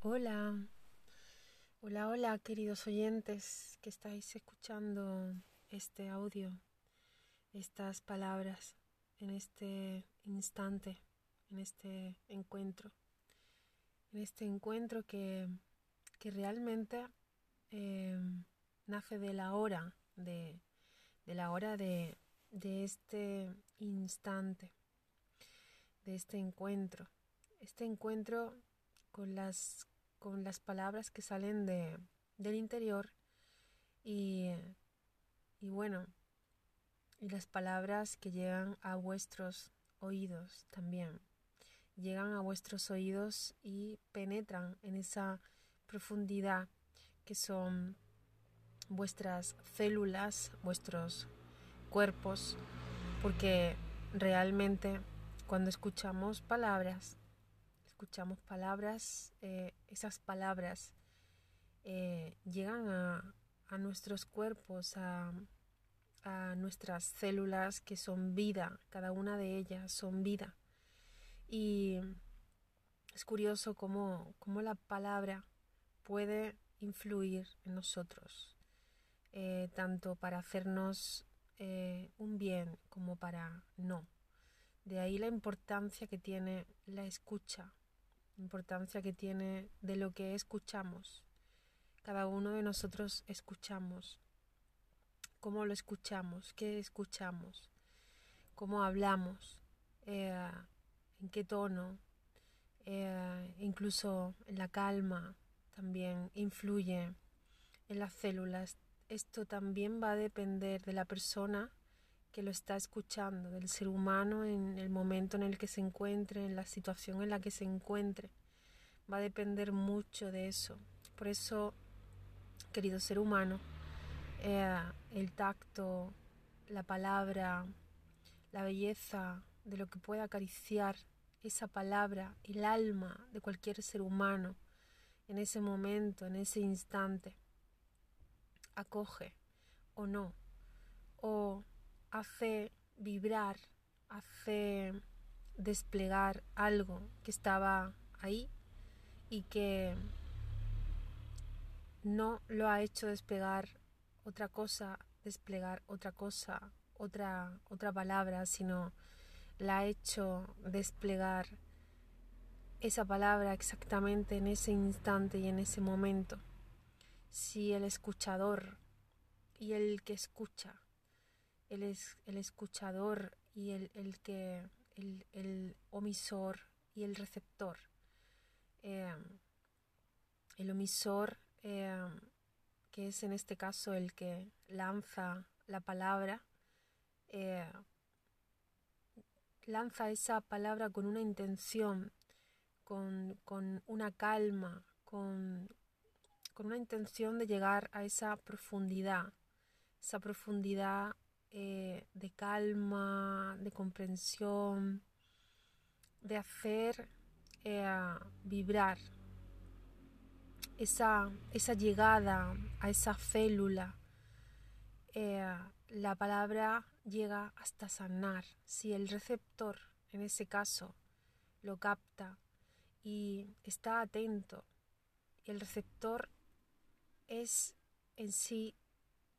Hola, hola, hola queridos oyentes que estáis escuchando este audio, estas palabras en este instante, en este encuentro, en este encuentro que, que realmente eh, nace de la hora, de, de la hora de, de este instante, de este encuentro, este encuentro con las con las palabras que salen de, del interior y, y bueno, y las palabras que llegan a vuestros oídos también. Llegan a vuestros oídos y penetran en esa profundidad que son vuestras células, vuestros cuerpos, porque realmente cuando escuchamos palabras escuchamos palabras, eh, esas palabras eh, llegan a, a, nuestros cuerpos, a, a, nuestras células que son vida, cada una de ellas son vida. Y es curioso cómo, cómo la palabra puede influir en nosotros, eh, tanto para hacernos un bien como para no. De ahí la importancia que tiene la escucha, importancia que tiene de lo que escuchamos. Cada uno de nosotros escuchamos. ¿Cómo lo escuchamos? ¿Qué escuchamos? ¿Cómo hablamos? Eh, ¿En qué tono? Eh, incluso en la calma también influye en las células. Esto también va a depender de la persona que lo está escuchando, del ser humano en el momento en el que se encuentre, en la situación en la que se encuentre. Va a depender mucho de eso. Por eso, querido ser humano, eh, el tacto, la palabra, la belleza de lo que puede acariciar esa palabra, el alma de cualquier ser humano en ese momento, en ese instante, acoge o no, o hace vibrar, hace desplegar algo que estaba ahí y que no lo ha hecho desplegar otra cosa, desplegar otra cosa, otra, otra palabra, sino la ha hecho desplegar esa palabra exactamente en ese instante y en ese momento. Si el escuchador y el que escucha el, es, el escuchador y el, el que el, el, omisor y el receptor. Eh, el omisor, eh, que es en este caso el que lanza la palabra, eh, lanza esa palabra con una intención, con, con una calma, con, con, una intención de llegar a esa profundidad, esa profundidad eh, de calma, de comprensión, de hacer eh, vibrar esa, esa, llegada a esa célula. Eh, la palabra llega hasta sanar. Si el receptor, en ese caso, lo capta y está atento, el receptor es en sí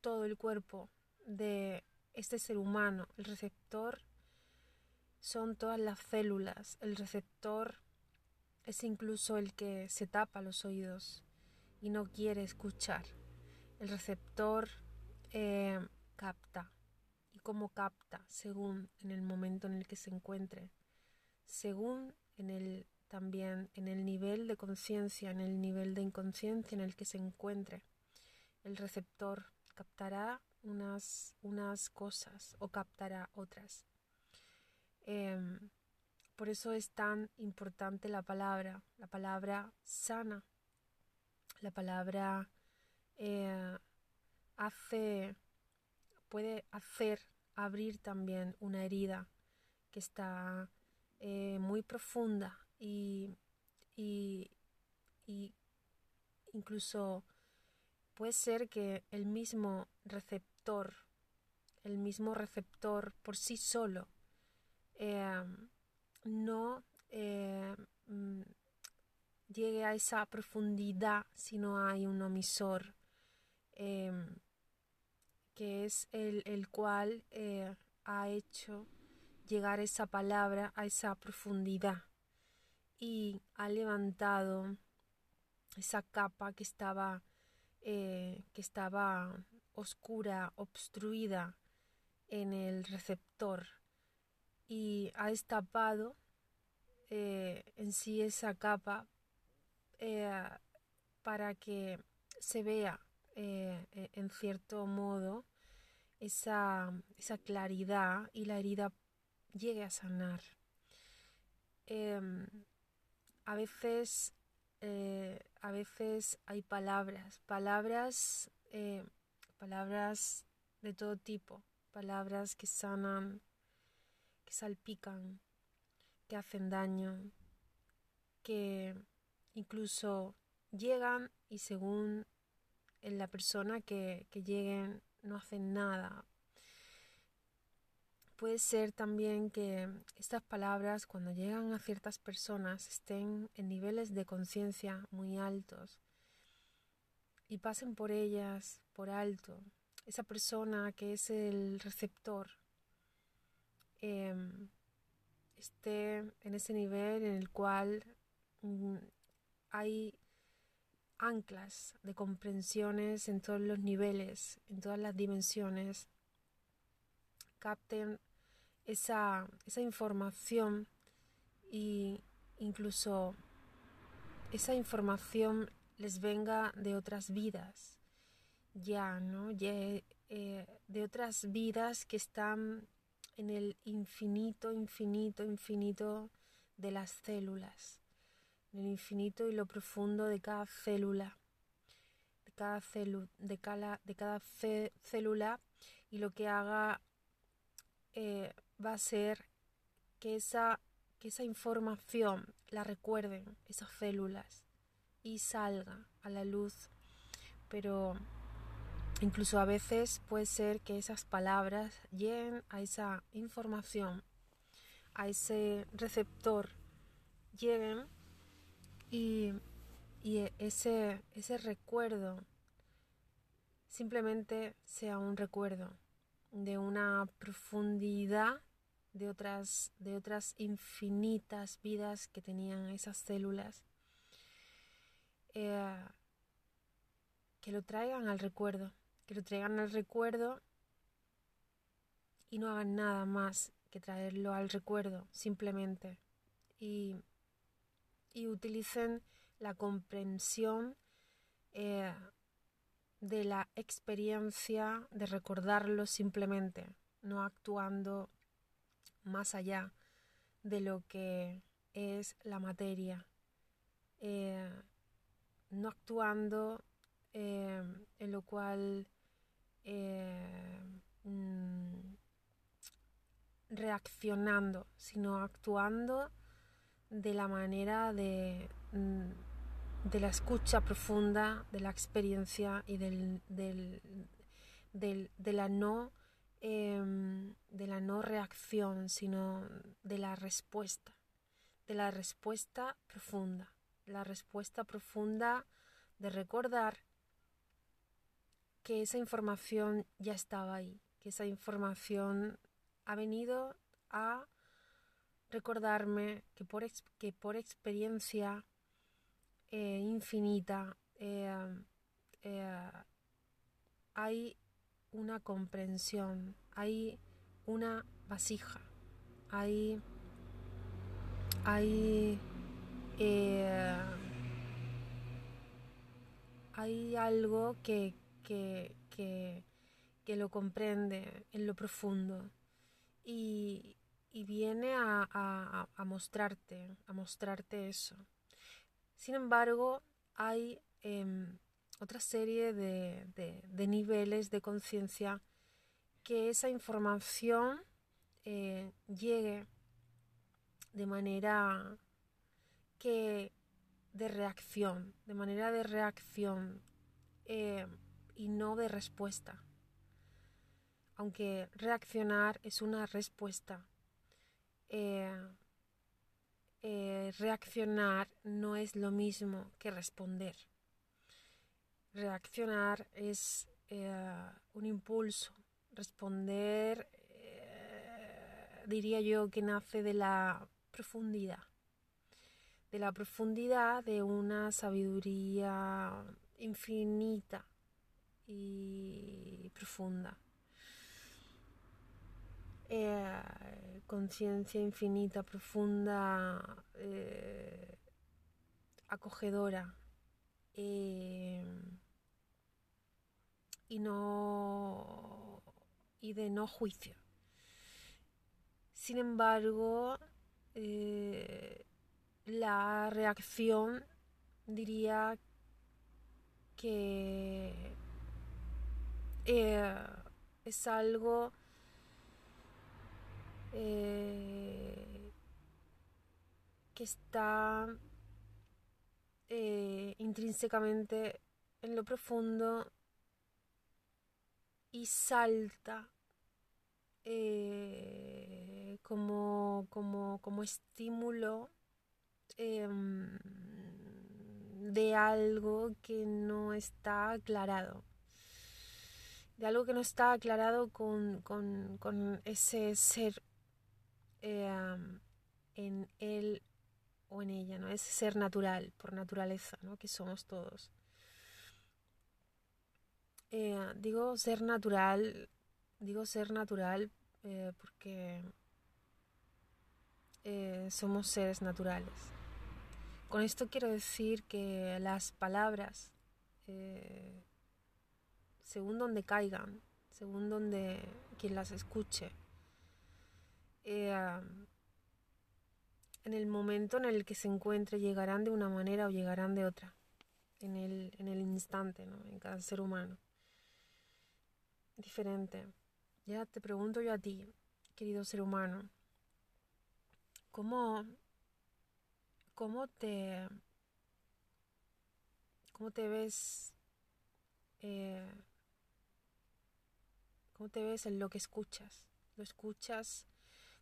todo el cuerpo de este ser humano, el receptor son todas las células, el receptor es incluso el que se tapa los oídos y no quiere escuchar. El receptor eh, capta. ¿Y cómo capta? Según en el momento en el que se encuentre. Según en el también en el nivel de conciencia, en el nivel de inconsciencia en el que se encuentre. El receptor captará unas, unas cosas o captará otras. Eh, por eso es tan importante la palabra, la palabra sana, la palabra eh, hace, puede hacer abrir también una herida que está eh, muy profunda y, y, y incluso puede ser que el mismo receptor, el mismo receptor por sí solo, eh, no eh, mm, llegue a esa profundidad si no hay un omisor, em, que es el, el cual eh, ha hecho llegar esa palabra a esa profundidad y ha levantado esa capa que estaba, eh, que estaba oscura, obstruida en el receptor y ha destapado eh, en sí esa capa eh, para que se vea e, en cierto modo esa, esa claridad y la herida llegue a sanar. Em, a veces, eh, a veces hay palabras, palabras, eh, palabras de todo tipo, palabras que sanan, que salpican, que hacen daño, que incluso llegan y según en la persona que, que lleguen no hacen nada. Puede ser también que estas palabras cuando llegan a ciertas personas estén en niveles de conciencia muy altos y pasen por ellas por alto. Esa persona que es el receptor em, esté en ese nivel en el cual mm, hay anclas de comprensiones en todos los niveles, en todas las dimensiones, capten esa, esa información y incluso esa información les venga de otras vidas, ya, ¿no? Eh, de otras vidas que están en el infinito, infinito, infinito de las células, en el infinito y lo profundo de cada célula, de cada, de cada, de cada célula. Y lo que haga eh, va a ser que esa, que esa información la recuerden esas células y salga a la luz. Pero incluso a veces puede ser que esas palabras lleguen a esa información, a ese receptor, lleguen y, y ese, ese recuerdo simplemente sea un recuerdo de una profundidad de otras, de otras infinitas vidas que tenían esas células, eh, que lo traigan al recuerdo, que lo traigan al recuerdo y no hagan nada más que traerlo al recuerdo simplemente. Y, y utilicen la comprensión eh, de la experiencia de recordarlo simplemente, no actuando más allá de lo que es la materia, eh, no actuando eh, en lo cual eh, mm, reaccionando, sino actuando de la manera de, mm, de la escucha profunda, de la experiencia y del, del, de la no Em, de la no reacción, sino de la respuesta, de la respuesta profunda, la respuesta profunda de recordar que esa información ya estaba ahí, que esa información ha venido a recordarme que por, que por experiencia eh, infinita eh, eh, hay una comprensión, hay una vasija, hay, hay, eh, hay algo que, que, que, que, lo comprende en lo profundo y, y viene a, a, a, mostrarte, a mostrarte eso. Sin embargo, hay em, otra serie de, de, niveles de conciencia que esa información eh, llegue de manera que de reacción, de manera de reacción eh, y no de respuesta. Aunque reaccionar es una respuesta, eh, eh, reaccionar no es lo mismo que responder. Reaccionar es un impulso. Responder, diría yo, que nace de la profundidad. De la profundidad de una sabiduría infinita y profunda. Eh, conciencia infinita, profunda, eh, acogedora eh, y no y de no juicio. Sin embargo, la reacción diría que es algo eh, que está eh, intrínsecamente en lo profundo y salta eh, como, como, como, estímulo em, de algo que no está aclarado de algo que no está aclarado con, con, con ese ser Em, en él o en ella, ¿no? Ese ser natural, por naturaleza, ¿no? Que somos todos. Eh, digo ser natural, digo ser natural eh, porque eh, somos seres naturales. Con esto quiero decir que las palabras, según donde caigan, según donde quien las escuche, eh, en el momento en el que se encuentre llegarán de una manera o llegarán de otra, en el, en el instante, ¿no? en cada ser humano. Diferente. Ya te pregunto yo a ti, querido ser humano, ¿cómo, cómo te, cómo te ves, eh, cómo te ves en lo que escuchas? ¿Lo escuchas?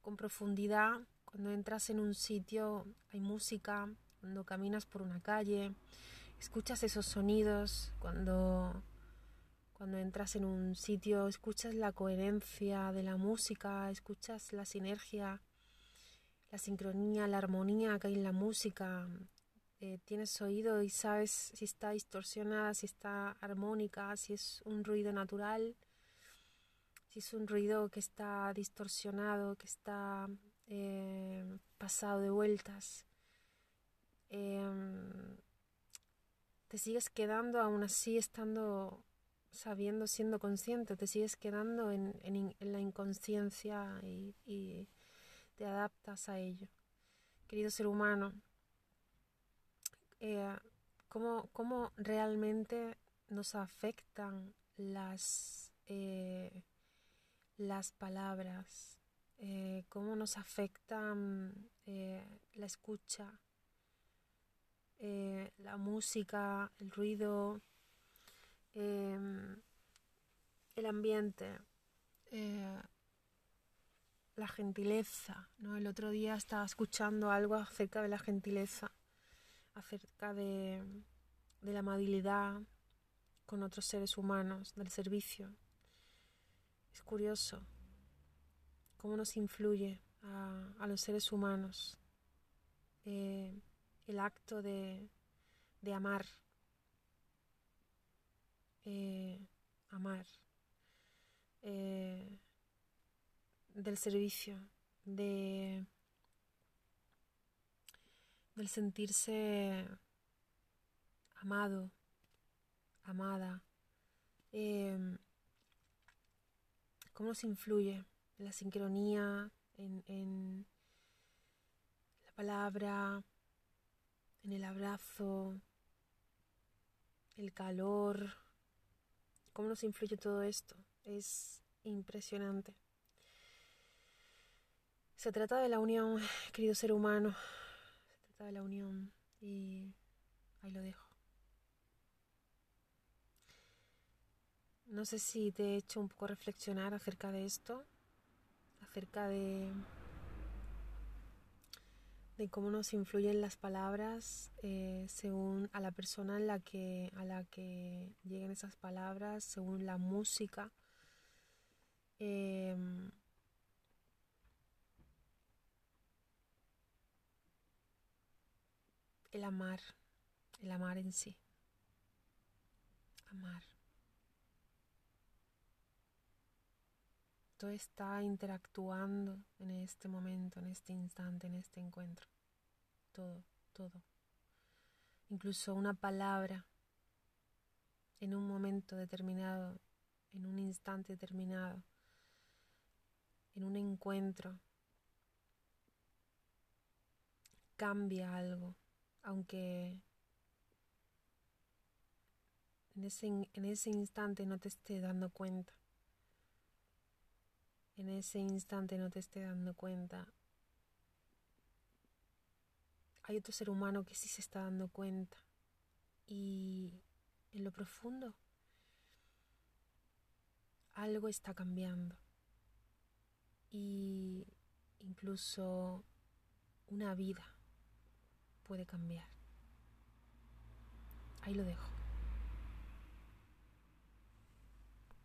con profundidad. Cuando entras en un sitio hay música, cuando caminas por una calle, escuchas esos sonidos, cuando, cuando entras en un sitio escuchas la coherencia de la música, escuchas la sinergia, la sincronía, la armonía que hay en la música. Eh, tienes oído y sabes si está distorsionada, si está armónica, si es un ruido natural si es un ruido que está distorsionado, que está eh, pasado de vueltas, em, te sigues quedando aún así estando sabiendo, siendo consciente, te sigues quedando en, la inconsciencia y, te adaptas a ello. Querido ser humano, eh, ¿cómo, realmente nos afectan las eh, las palabras, eh, cómo nos afecta la escucha, la música, el ruido, em, el ambiente, la gentileza. ¿no? El otro día estaba escuchando algo acerca de la gentileza, acerca de, de la amabilidad con otros seres humanos, del servicio. Es curioso cómo nos influye a, los seres humanos eh, el acto de, amar, eh, amar, eh, del servicio, de, del sentirse amado, amada cómo nos influye la sincronía, en, la palabra, en el abrazo, el calor, cómo nos influye todo esto. Es impresionante. Se trata de la unión, querido ser humano. Se trata de la unión y ahí lo dejo. No sé si te he hecho un poco reflexionar acerca de esto, acerca de, de cómo nos influyen las palabras eh, según a la persona la que, a la que lleguen esas palabras, según la música. Em, el amar, el amar en sí. Amar. Todo está interactuando en este momento, en este instante, en este encuentro. Todo, todo. Incluso una palabra en un momento determinado, en un instante determinado, en un encuentro, cambia algo aunque en ese, en ese instante no te esté dando cuenta, en ese instante no te esté dando cuenta, hay otro ser humano que sí se está dando cuenta. Y en lo profundo algo está cambiando. Y incluso una vida puede cambiar. Ahí lo dejo.